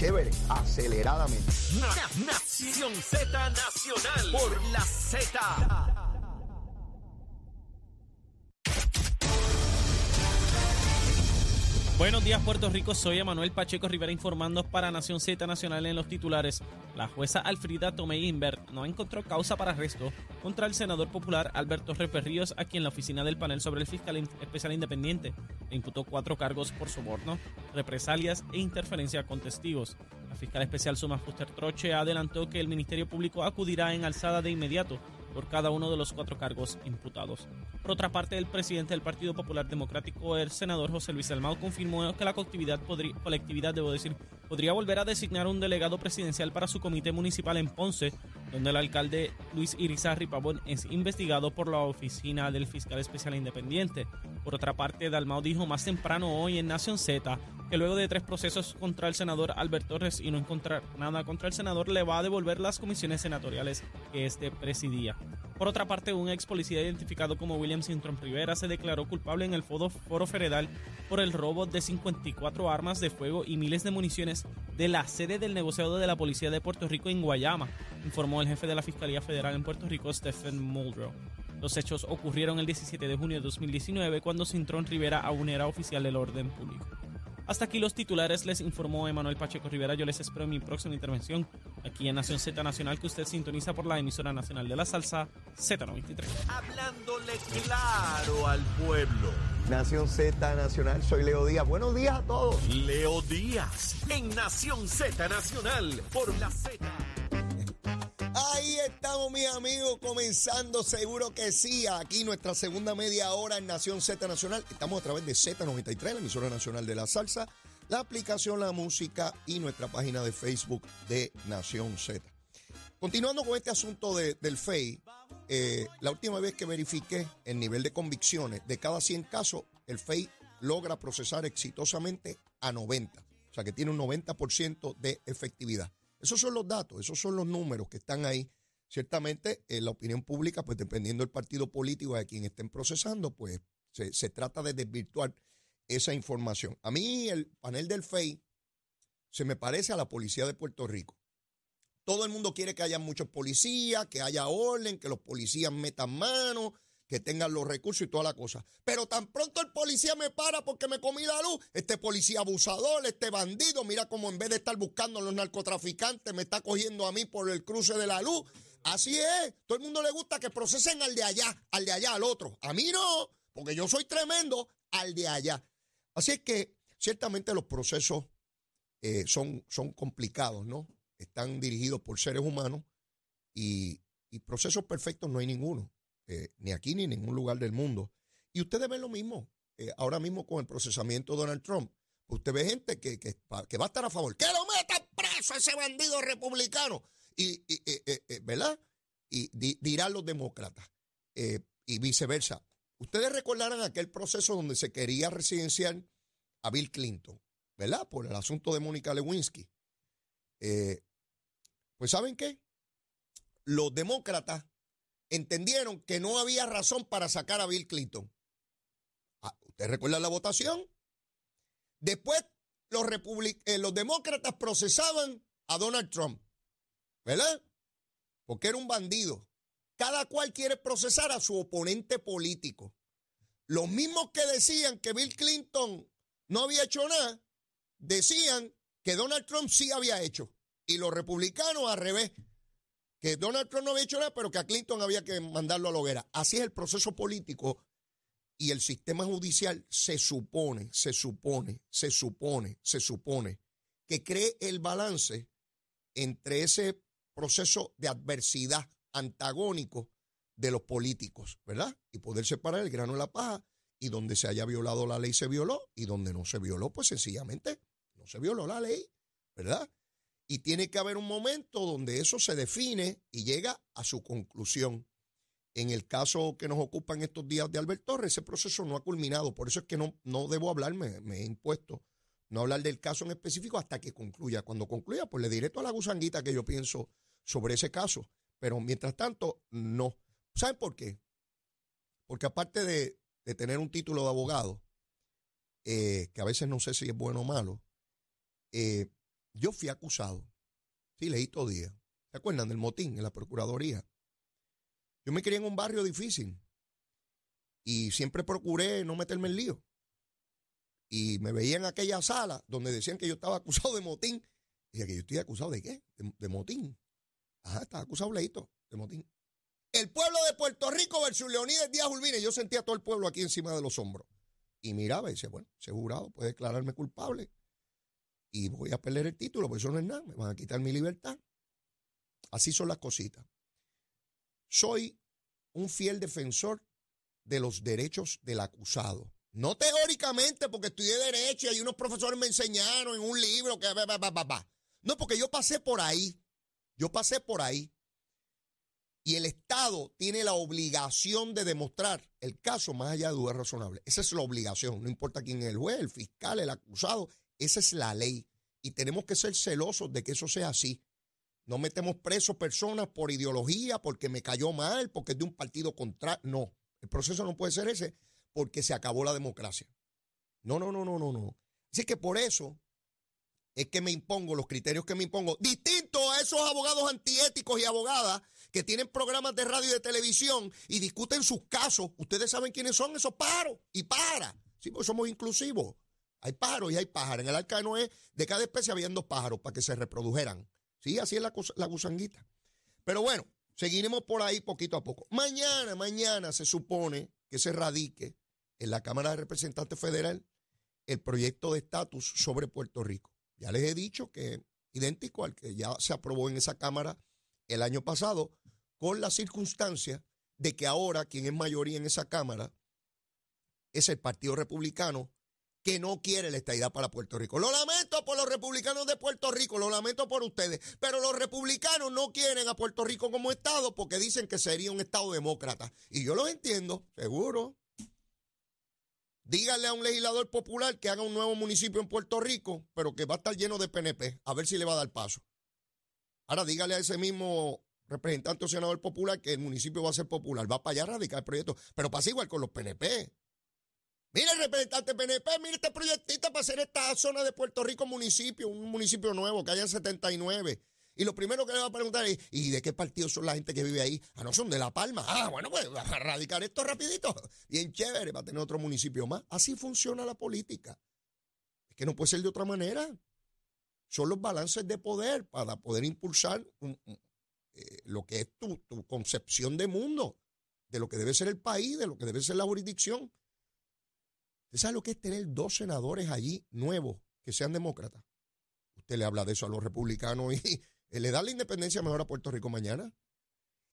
Chévere, aceleradamente. Nación Z Nacional por la Z. Buenos días Puerto Rico, soy Emanuel Pacheco Rivera informando para Nación Z Nacional en los titulares. La jueza Alfrida Tomei Inver no encontró causa para arresto contra el senador popular Alberto Reperríos, a quien la oficina del panel sobre el fiscal especial independiente le imputó cuatro cargos por soborno, represalias e interferencia con testigos. La fiscal especial Suma Fuster Troche adelantó que el Ministerio Público acudirá en alzada de inmediato por cada uno de los cuatro cargos imputados. Por otra parte, el presidente del Partido Popular Democrático, el senador José Luis Almao, confirmó que la colectividad, podría, colectividad debo decir, podría volver a designar un delegado presidencial para su comité municipal en Ponce, donde el alcalde Luis Irizarri Pavón es investigado por la oficina del fiscal especial independiente. Por otra parte, Dalmao dijo más temprano hoy en Nación Z que luego de tres procesos contra el senador Albert Torres y no encontrar nada contra el senador, le va a devolver las comisiones senatoriales que este presidía. Por otra parte, un ex policía identificado como William Sintron Rivera se declaró culpable en el foro, foro federal por el robo de 54 armas de fuego y miles de municiones de la sede del negociado de la Policía de Puerto Rico en Guayama, informó el jefe de la Fiscalía Federal en Puerto Rico, Stephen Muldrow. Los hechos ocurrieron el 17 de junio de 2019 cuando Sintron Rivera aún era oficial del orden público. Hasta aquí los titulares, les informó Emanuel Pacheco Rivera. Yo les espero en mi próxima intervención aquí en Nación Z Nacional, que usted sintoniza por la emisora nacional de la salsa Z93. Hablándole claro al pueblo. Nación Z Nacional, soy Leo Díaz. Buenos días a todos. Leo Díaz en Nación Z Nacional por la Z. Ahí estamos, mis amigos, comenzando, seguro que sí. Aquí nuestra segunda media hora en Nación Z Nacional. Estamos a través de Z93, la emisora nacional de la salsa, la aplicación La Música y nuestra página de Facebook de Nación Z. Continuando con este asunto del FEI, eh, la última vez que verifiqué el nivel de convicciones, de cada 100 casos, el FEI logra procesar exitosamente a 90. O sea que tiene un 90% de efectividad. Esos son los datos, esos son los números que están ahí. Ciertamente, en la opinión pública, pues dependiendo del partido político de quien estén procesando, pues se, se trata de desvirtuar esa información. A mí el panel del FEI se me parece a la policía de Puerto Rico. Todo el mundo quiere que haya muchos policías, que haya orden, que los policías metan mano, que tengan los recursos y toda la cosa. Pero tan pronto el policía me para porque me comí la luz, este policía abusador, este bandido, mira como en vez de estar buscando a los narcotraficantes, me está cogiendo a mí por el cruce de la luz. Así es, todo el mundo le gusta que procesen al de allá, al de allá, al otro. A mí no, porque yo soy tremendo, al de allá. Así es que ciertamente los procesos eh, son, son complicados, ¿no? Están dirigidos por seres humanos y, y procesos perfectos no hay ninguno. Eh, ni aquí ni en ningún lugar del mundo. Y ustedes ven lo mismo, eh, ahora mismo con el procesamiento de Donald Trump. Usted ve gente que, que, va a estar a favor. ¡Que lo meta preso ese bandido republicano! Y, eh, ¿verdad? Y dirán los demócratas. y viceversa. Ustedes recordarán aquel proceso donde se quería residenciar a Bill Clinton, ¿verdad? Por el asunto de Mónica Lewinsky. pues ¿saben qué? Los demócratas entendieron que no había razón para sacar a Bill Clinton. Ah, ¿Usted recuerda la votación? Después los, eh, los demócratas procesaban a Donald Trump, ¿verdad? Porque era un bandido. Cada cual quiere procesar a su oponente político. Los mismos que decían que Bill Clinton no había hecho nada, decían que Donald Trump sí había hecho. Y los republicanos al revés que Donald Trump no había hecho nada, pero que a Clinton había que mandarlo a la hoguera. Así es el proceso político y el sistema judicial se supone, se supone, se supone, se supone que cree el balance entre ese proceso de adversidad antagónico de los políticos, ¿verdad? Y poder separar el grano de la paja y donde se haya violado la ley se violó y donde no se violó, pues sencillamente no se violó la ley, ¿verdad? Y tiene que haber un momento donde eso se define y llega a su conclusión. En el caso que nos ocupa en estos días de Albert Torres, ese proceso no ha culminado. Por eso es que no, no debo hablar, me, he impuesto no hablar del caso en específico hasta que concluya. Cuando concluya, pues le diré toda la gusanguita que yo pienso sobre ese caso. Pero mientras tanto, no. ¿Saben por qué? Porque aparte de, tener un título de abogado, eh, que a veces no sé si es bueno o malo, eh, yo fui acusado. Sí, leí todo día. ¿Se acuerdan del motín en la Procuraduría? Yo me crié en un barrio difícil y siempre procuré no meterme en lío. Y me veía en aquella sala donde decían que yo estaba acusado de motín. Y que yo estoy acusado de qué? De, motín. Ajá, estaba acusado leito de motín. El pueblo de Puerto Rico versus Leonidas Díaz Urbina. Yo sentía a todo el pueblo aquí encima de los hombros. Y miraba y decía, bueno, ese jurado puede declararme culpable y voy a perder el título, pues eso no es nada, me van a quitar mi libertad. Así son las cositas. Soy un fiel defensor de los derechos del acusado. No teóricamente, porque estudié Derecho y hay unos profesores me enseñaron en un libro que... No, porque yo pasé por ahí. Yo pasé por ahí. Y el Estado tiene la obligación de demostrar el caso más allá de dudas razonables. Esa es la obligación. No importa quién es el juez, el fiscal, el acusado. Esa es la ley. Y tenemos que ser celosos de que eso sea así. No metemos presos personas por ideología, porque me cayó mal, porque es de un partido contrario. No, el proceso no puede ser ese porque se acabó la democracia. No, no, no, no, no, no. Así que por eso es que me impongo los criterios que me impongo, distinto esos abogados antiéticos y abogadas que tienen programas de radio y de televisión y discuten sus casos. Ustedes saben quiénes son esos paros y para. Sí, pues somos inclusivos. Hay pájaros y hay pájaros. En el arca de Noé, de cada especie habían dos pájaros para que se reprodujeran. Sí, así es la, la gusanguita. Pero bueno, seguiremos por ahí poquito a poco. Mañana, mañana se supone que se radique en la Cámara de Representantes Federal el proyecto de estatus sobre Puerto Rico. Ya les he dicho que idéntico al que ya se aprobó en esa Cámara el año pasado, con la circunstancia de que ahora quien es mayoría en esa Cámara es el Partido Republicano que no quiere la estadidad para Puerto Rico. Lo lamento por los republicanos de Puerto Rico, lo lamento por ustedes, pero los republicanos no quieren a Puerto Rico como Estado porque dicen que sería un Estado demócrata. Y yo los entiendo, seguro. Díganle a un legislador popular que haga un nuevo municipio en Puerto Rico, pero que va a estar lleno de PNP, a ver si le va a dar paso. Ahora dígale a ese mismo representante o senador popular que el municipio va a ser popular, va para allá a radicar el proyecto, pero pasa igual con los PNP. Mire, representante PNP, mire este proyectito para hacer esta zona de Puerto Rico municipio, un municipio nuevo, que haya 79. Y lo primero que le va a preguntar es, ¿y de qué partido son la gente que vive ahí? Ah, no, son de La Palma. Ah, bueno, pues a radicar esto rapidito. Bien chévere, va a tener otro municipio más. Así funciona la política. Es que no puede ser de otra manera. Son los balances de poder para poder impulsar eh, lo que es tu, tu concepción de mundo, de lo que debe ser el país, de lo que debe ser la jurisdicción. ¿Usted sabe lo que es tener dos senadores allí nuevos que sean demócratas? Usted le habla de eso a los republicanos y le da la independencia mejor a Puerto Rico mañana.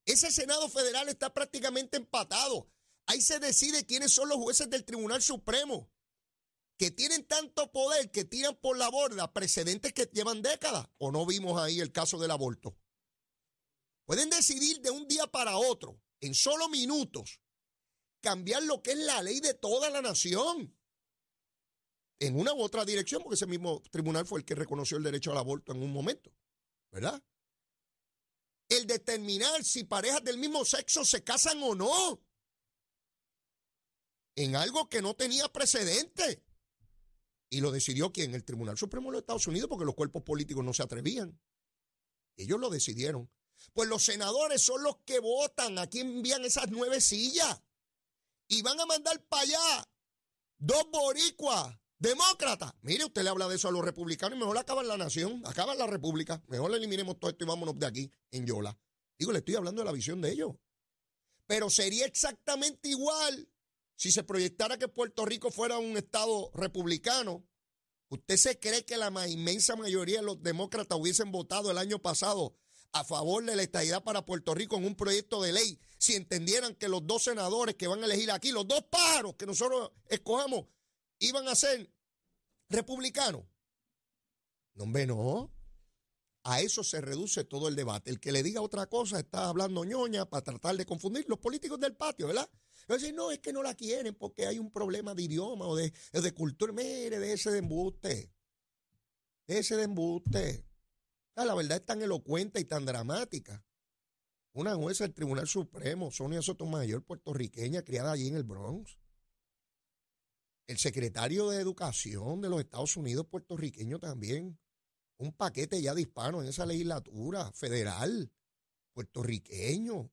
Ese Senado federal está prácticamente empatado. Ahí se decide quiénes son los jueces del Tribunal Supremo, que tienen tanto poder que tiran por la borda precedentes que llevan décadas. ¿O no vimos ahí el caso del aborto? Pueden decidir de un día para otro, en solo minutos, cambiar lo que es la ley de toda la nación. En una u otra dirección, porque ese mismo tribunal fue el que reconoció el derecho al aborto en un momento, ¿verdad? El determinar si parejas del mismo sexo se casan o no. En algo que no tenía precedente. Y lo decidió quién? El Tribunal Supremo de los Estados Unidos, porque los cuerpos políticos no se atrevían. Ellos lo decidieron. Pues los senadores son los que votan a quién envían esas nueve sillas y van a mandar para allá dos boricuas demócratas. Mire, usted le habla de eso a los republicanos y mejor acaban la nación, acaban la república. Mejor le eliminemos todo esto y vámonos de aquí en Yola. Digo, le estoy hablando de la visión de ellos. Pero sería exactamente igual si se proyectara que Puerto Rico fuera un estado republicano. ¿Usted se cree que la inmensa mayoría de los demócratas hubiesen votado el año pasado a favor de la estadidad para Puerto Rico en un proyecto de ley si entendieran que los dos senadores que van a elegir aquí, los dos pájaros que nosotros escojamos, iban a ser republicanos. No, hombre, no. A eso se reduce todo el debate. El que le diga otra cosa está hablando ñoña para tratar de confundir los políticos del patio, ¿verdad? Decir, no, es que no la quieren porque hay un problema de idioma o de, de cultura. Mire, de ese de embuste. De ese de embuste. Ah, la verdad es tan elocuente y tan dramática. Una jueza del Tribunal Supremo, Sonia Sotomayor, puertorriqueña, criada allí en el Bronx. El secretario de Educación de los Estados Unidos, puertorriqueño también. un paquete ya de hispanos en esa legislatura federal, puertorriqueño.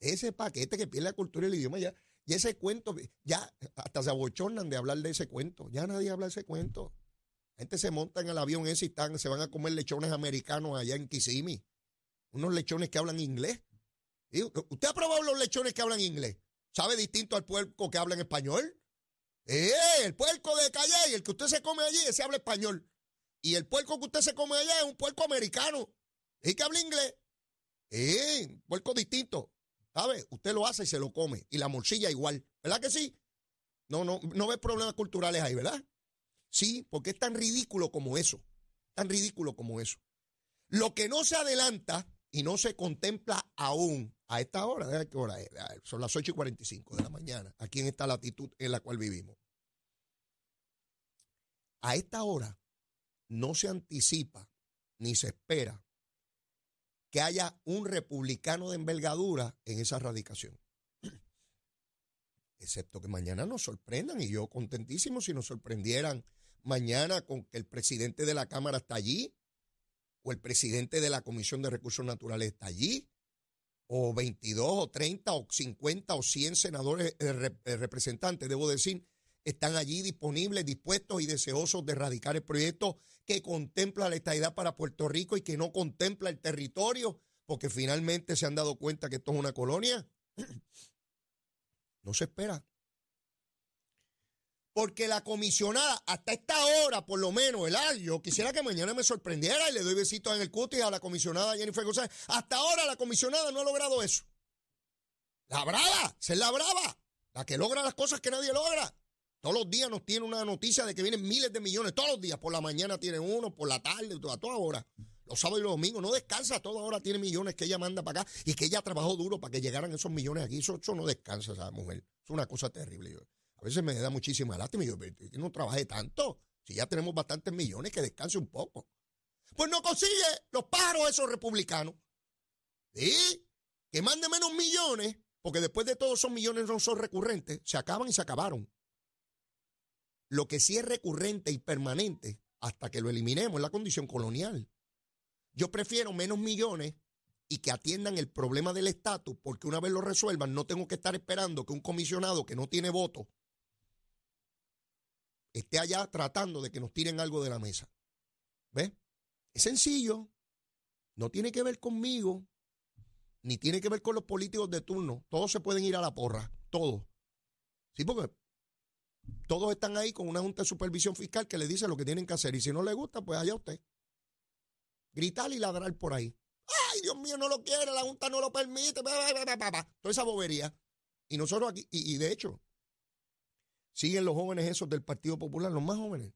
Ese paquete que pierde la cultura y el idioma ya, y ese cuento, ya hasta se abochornan de hablar de ese cuento. Ya nadie habla de ese cuento. La gente se monta en el avión ese y están, se van a comer lechones americanos allá en Kissimmee. Unos lechones que hablan inglés. ¿Usted ha probado los lechones que hablan inglés? ¿Sabe distinto al puerco que habla en español? Eh, el puerco de calle el que usted se come allí, ese habla español. Y el puerco que usted se come allá es un puerco americano. Y que habla inglés. Eh, puerco distinto. ¿Sabe? Usted lo hace y se lo come. Y la morcilla igual. ¿Verdad que sí? No, no, no ve problemas culturales ahí, ¿verdad? Sí, porque es tan ridículo como eso. Tan ridículo como eso. Lo que no se adelanta y no se contempla aún a esta hora, qué hora es? Son las 8 y 45 de la mañana, aquí en esta latitud en la cual vivimos. A esta hora no se anticipa ni se espera que haya un republicano de envergadura en esa radicación. Excepto que mañana nos sorprendan, y yo contentísimo si nos sorprendieran mañana con que el presidente de la Cámara está allí, o el presidente de la Comisión de Recursos Naturales está allí, o 22 o 30 o 50 o 100 senadores eh, eh, representantes, debo decir, están allí disponibles, dispuestos y deseosos de erradicar el proyecto que contempla la estadidad para Puerto Rico y que no contempla el territorio, porque finalmente se han dado cuenta que esto es una colonia. No se espera. Porque la comisionada, hasta esta hora, por lo menos, ¿verdad? Yo quisiera que mañana me sorprendiera y le doy besitos en el cutis a la comisionada Jennifer González. Hasta ahora la comisionada no ha logrado eso. La brava, ser la brava, la que logra las cosas que nadie logra. Todos los días nos tiene una noticia de que vienen miles de millones, todos los días, por la mañana tiene uno, por la tarde, a toda hora. Los sábados y los domingos, no descansa, toda hora tiene millones que ella manda para acá y que ella trabajó duro para que llegaran esos millones aquí. Eso, no descansa esa mujer. Es una cosa terrible. A veces me da muchísima lástima y yo, no trabaje tanto. Si ya tenemos bastantes millones, que descanse un poco. Pues no consigue los pájaros esos republicanos. ¿Sí? Que mande menos millones, porque después de todos esos millones no son recurrentes, se acaban y se acabaron. Lo que sí es recurrente y permanente hasta que lo eliminemos es la condición colonial. Yo prefiero menos millones y que atiendan el problema del estatus, porque una vez lo resuelvan, no tengo que estar esperando que un comisionado que no tiene voto esté allá tratando de que nos tiren algo de la mesa. ¿Ves? Es sencillo. No tiene que ver conmigo, ni tiene que ver con los políticos de turno. Todos se pueden ir a la porra, todos. Sí, porque todos están ahí con una junta de supervisión fiscal que le dice lo que tienen que hacer. Y si no le gusta, pues allá usted. Gritar y ladrar por ahí. Ay, Dios mío, no lo quiere, la junta no lo permite. Toda esa bobería. Y nosotros aquí, y, de hecho, siguen los jóvenes esos del Partido Popular, los más jóvenes,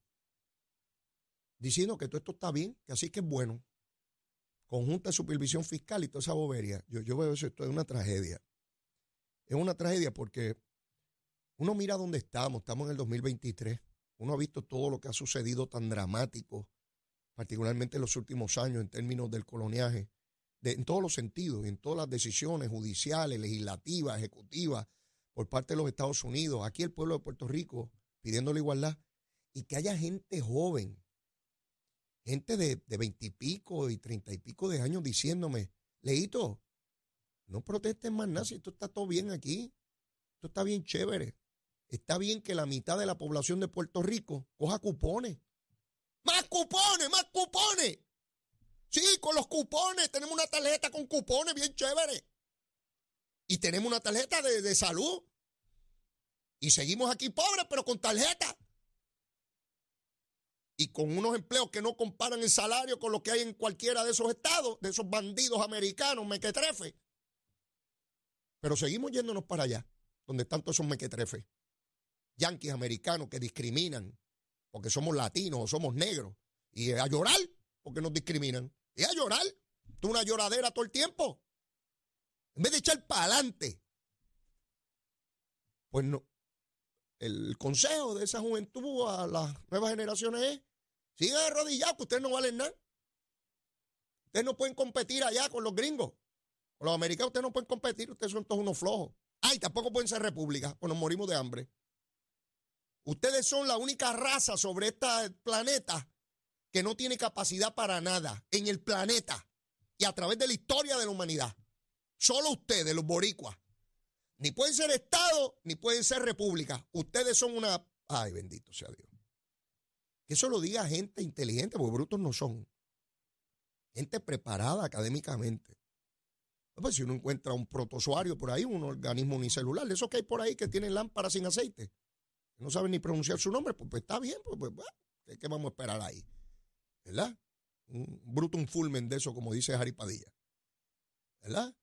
diciendo que todo esto está bien, que así que es bueno. Conjunta de supervisión fiscal y toda esa bobería. Yo, yo veo eso, esto es una tragedia. Es una tragedia porque uno mira dónde estamos, estamos en el 2023. Uno ha visto todo lo que ha sucedido tan dramático, particularmente en los últimos años en términos del coloniaje, en todos los sentidos, en todas las decisiones judiciales, legislativas, ejecutivas, por parte de los Estados Unidos, aquí el pueblo de Puerto Rico pidiendo la igualdad, y que haya gente joven, gente de veintipico y treinta y pico de años diciéndome, Leito, no protesten más nada, si esto está todo bien aquí, esto está bien chévere. Está bien que la mitad de la población de Puerto Rico coja cupones. Más cupones, más cupones. Sí, con los cupones. Tenemos una tarjeta con cupones bien chévere. Y tenemos una tarjeta de, de salud. Y seguimos aquí pobres, pero con tarjeta. Y con unos empleos que no comparan el salario con lo que hay en cualquiera de esos estados, de esos bandidos americanos, mequetrefe. Pero seguimos yéndonos para allá, donde están todos esos mequetrefes yanquis americanos que discriminan porque somos latinos o somos negros. Y a llorar porque nos discriminan. Y a llorar. Tú una lloradera todo el tiempo. En vez de echar para adelante. Pues no. El consejo de esa juventud a las nuevas generaciones es, sigan arrodillados, que ustedes no valen nada. Ustedes no pueden competir allá con los gringos. Con los americanos ustedes no pueden competir, ustedes son todos unos flojos. Ay, tampoco pueden ser repúblicas, pues nos morimos de hambre. Ustedes son la única raza sobre este planeta que no tiene capacidad para nada en el planeta y a través de la historia de la humanidad. Solo ustedes, los boricuas. Ni pueden ser Estado, ni pueden ser república. Ustedes son una... Ay, bendito sea Dios. Que eso lo diga gente inteligente, porque brutos no son. Gente preparada académicamente. Pues si uno encuentra un protozoario por ahí, un organismo unicelular, de esos que hay por ahí que tienen lámparas sin aceite, no saben ni pronunciar su nombre, pues, pues está bien, pues, pues bueno, ¿qué, vamos a esperar ahí? ¿Verdad? Un brutum fulmen de eso, como dice Jari Padilla. ¿Verdad?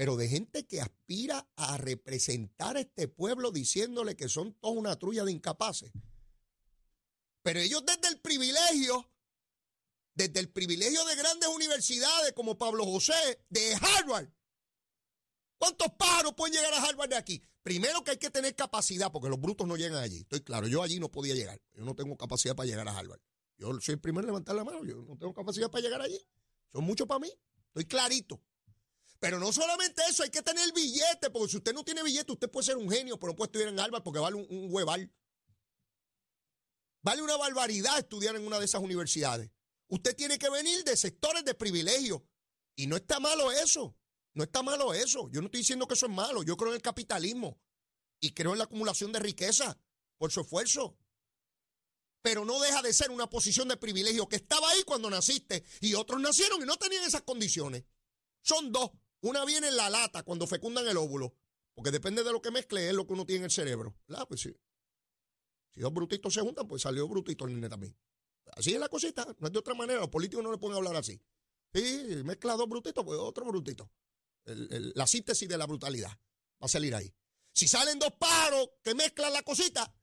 Pero de gente que aspira a representar a este pueblo diciéndole que son todos una trulla de incapaces. Pero ellos desde el privilegio desde el privilegio de grandes universidades como Pablo José, de Harvard. ¿Cuántos pájaros pueden llegar a Harvard de aquí? Primero que hay que tener capacidad, porque los brutos no llegan allí. Estoy claro, yo allí no podía llegar. Yo no tengo capacidad para llegar a Harvard. Yo soy el primero en levantar la mano. Yo no tengo capacidad para llegar allí. Son muchos para mí. Estoy clarito. Pero no solamente eso, hay que tener billete, porque si usted no tiene billete, usted puede ser un genio, pero no puede estudiar en Harvard porque vale un, un hueval. Vale una barbaridad estudiar en una de esas universidades. Usted tiene que venir de sectores de privilegio. Y no está malo eso. No está malo eso. Yo no estoy diciendo que eso es malo. Yo creo en el capitalismo. Y creo en la acumulación de riqueza por su esfuerzo. Pero no deja de ser una posición de privilegio que estaba ahí cuando naciste. Y otros nacieron y no tenían esas condiciones. Son dos. Una viene en la lata cuando fecundan el óvulo. Porque depende de lo que mezcle, es lo que uno tiene en el cerebro. Pues sí. Si dos brutitos se juntan, pues salió brutito el nene también. Así es la cosita, no es de otra manera. Los políticos no le pueden hablar así. Sí, mezcla dos brutitos, pues otro brutito. la síntesis de la brutalidad va a salir ahí. Si salen dos pájaros que mezclan la cosita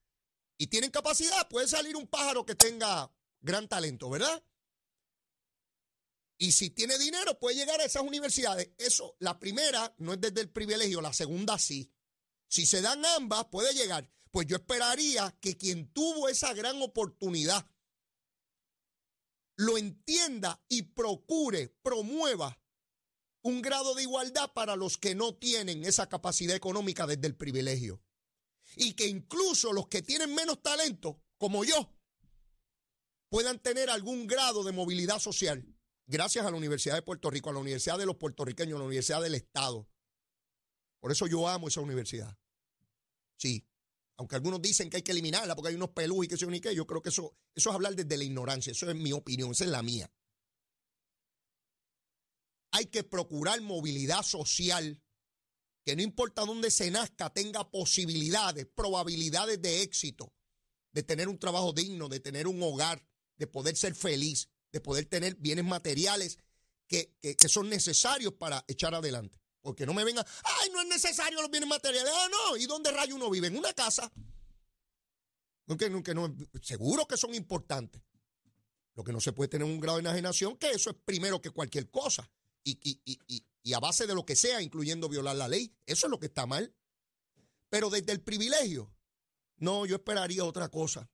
y tienen capacidad, puede salir un pájaro que tenga gran talento, ¿verdad? Y si tiene dinero, puede llegar a esas universidades. Eso, la primera no es desde el privilegio, la segunda sí. Si se dan ambas, puede llegar. Pues yo esperaría que quien tuvo esa gran oportunidad lo entienda y procure, promueva un grado de igualdad para los que no tienen esa capacidad económica desde el privilegio. Y que incluso los que tienen menos talento, como yo, puedan tener algún grado de movilidad social gracias a la Universidad de Puerto Rico, a la Universidad de los puertorriqueños, a la Universidad del Estado. Por eso yo amo esa universidad. Sí, aunque algunos dicen que hay que eliminarla porque hay unos pelús y que se ni qué, yo creo que eso, eso es hablar desde la ignorancia, eso es mi opinión, esa es la mía. Hay que procurar movilidad social, que no importa dónde se nazca, tenga posibilidades, probabilidades de éxito, de tener un trabajo digno, de tener un hogar, de poder ser feliz, de poder tener bienes materiales que, que son necesarios para echar adelante. Porque no me venga, ay, no es necesario los bienes materiales. Ah, no, ¿y dónde rayo uno vive? En una casa. No, seguro que son importantes. Lo que no se puede tener un grado de enajenación, que eso es primero que cualquier cosa. Y, y, a base de lo que sea, incluyendo violar la ley, eso es lo que está mal. Pero desde el privilegio, no, yo esperaría otra cosa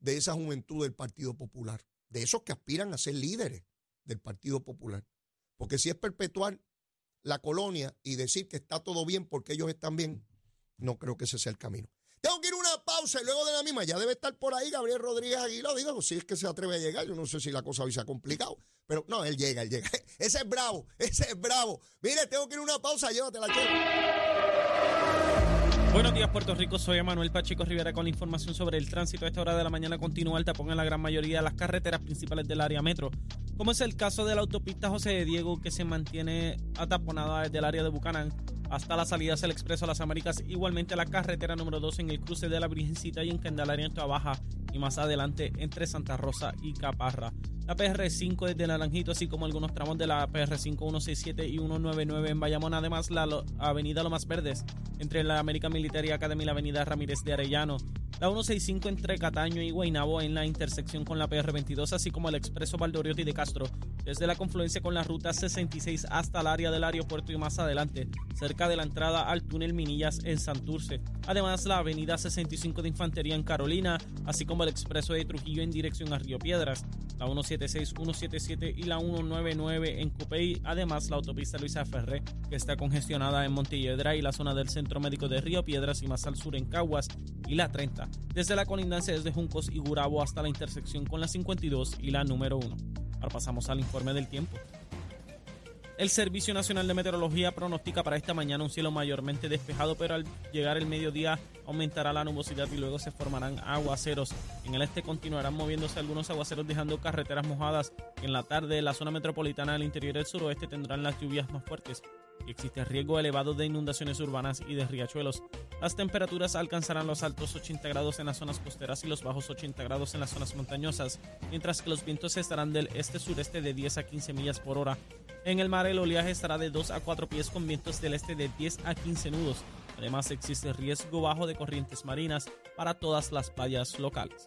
de esa juventud del Partido Popular, de esos que aspiran a ser líderes del Partido Popular. Porque si es perpetuar la colonia y decir que está todo bien porque ellos están bien, no creo que ese sea el camino. Tengo que ir a una pausa y luego de la misma ya debe estar por ahí Gabriel Rodríguez Aguilar. Digo, si es que se atreve a llegar, yo no sé si la cosa hoy se ha complicado, pero no, él llega, él llega. Ese es bravo, ese es bravo. Mire, tengo que ir a una pausa, llévatela, Buenos días, Puerto Rico. Soy Manuel Pacheco Rivera con la información sobre el tránsito. A esta hora de la mañana continúa el tapón en la gran mayoría de las carreteras principales del área metro, como es el caso de la autopista José de Diego, que se mantiene ataponada desde el área de Bucanán hasta la salida del Expreso a las Américas. Igualmente la carretera número 2 en el cruce de la Virgencita y en Candelaria en Baja y más adelante entre Santa Rosa y Caparra. La PR5 desde Naranjito, así como algunos tramos de la PR5 167 y 199 en Bayamón. Además, la avenida Lomas Verdes entre la American Military Academy y la avenida Ramírez de Arellano. La 165 entre Cataño y Guaynabo en la intersección con la PR22, así como el expreso Valdoriotti de Castro, desde la confluencia con la ruta 66 hasta el área del aeropuerto y más adelante, cerca de la entrada al túnel Minillas en Santurce. Además, la avenida 65 de Infantería en Carolina, así como el expreso de Trujillo en dirección a Río Piedras. la 176, 177 y la 199 en Cupey. Además, la autopista Luisa Ferré, que está congestionada en Montelledra y la zona del Centro Médico de Río Piedras y más al sur en Caguas. Y la 30, desde la colindancia desde Juncos y Gurabo hasta la intersección con la 52 y la número 1. Pasamos al informe del tiempo. El Servicio Nacional de Meteorología pronostica para esta mañana un cielo mayormente despejado, pero al llegar el mediodía aumentará la nubosidad y luego se formarán aguaceros. En el este continuarán moviéndose algunos aguaceros dejando carreteras mojadas. En la tarde, la zona metropolitana del interior y el suroeste tendrán las lluvias más fuertes y existe riesgo elevado de inundaciones urbanas y de riachuelos. Las temperaturas alcanzarán los altos 80 grados en las zonas costeras y los bajos 80 grados en las zonas montañosas, mientras que los vientos estarán del este-sureste de 10 a 15 millas por hora. En el mar el oleaje estará de 2 a 4 pies con vientos del este de 10 a 15 nudos. Además existe riesgo bajo de corrientes marinas para todas las playas locales.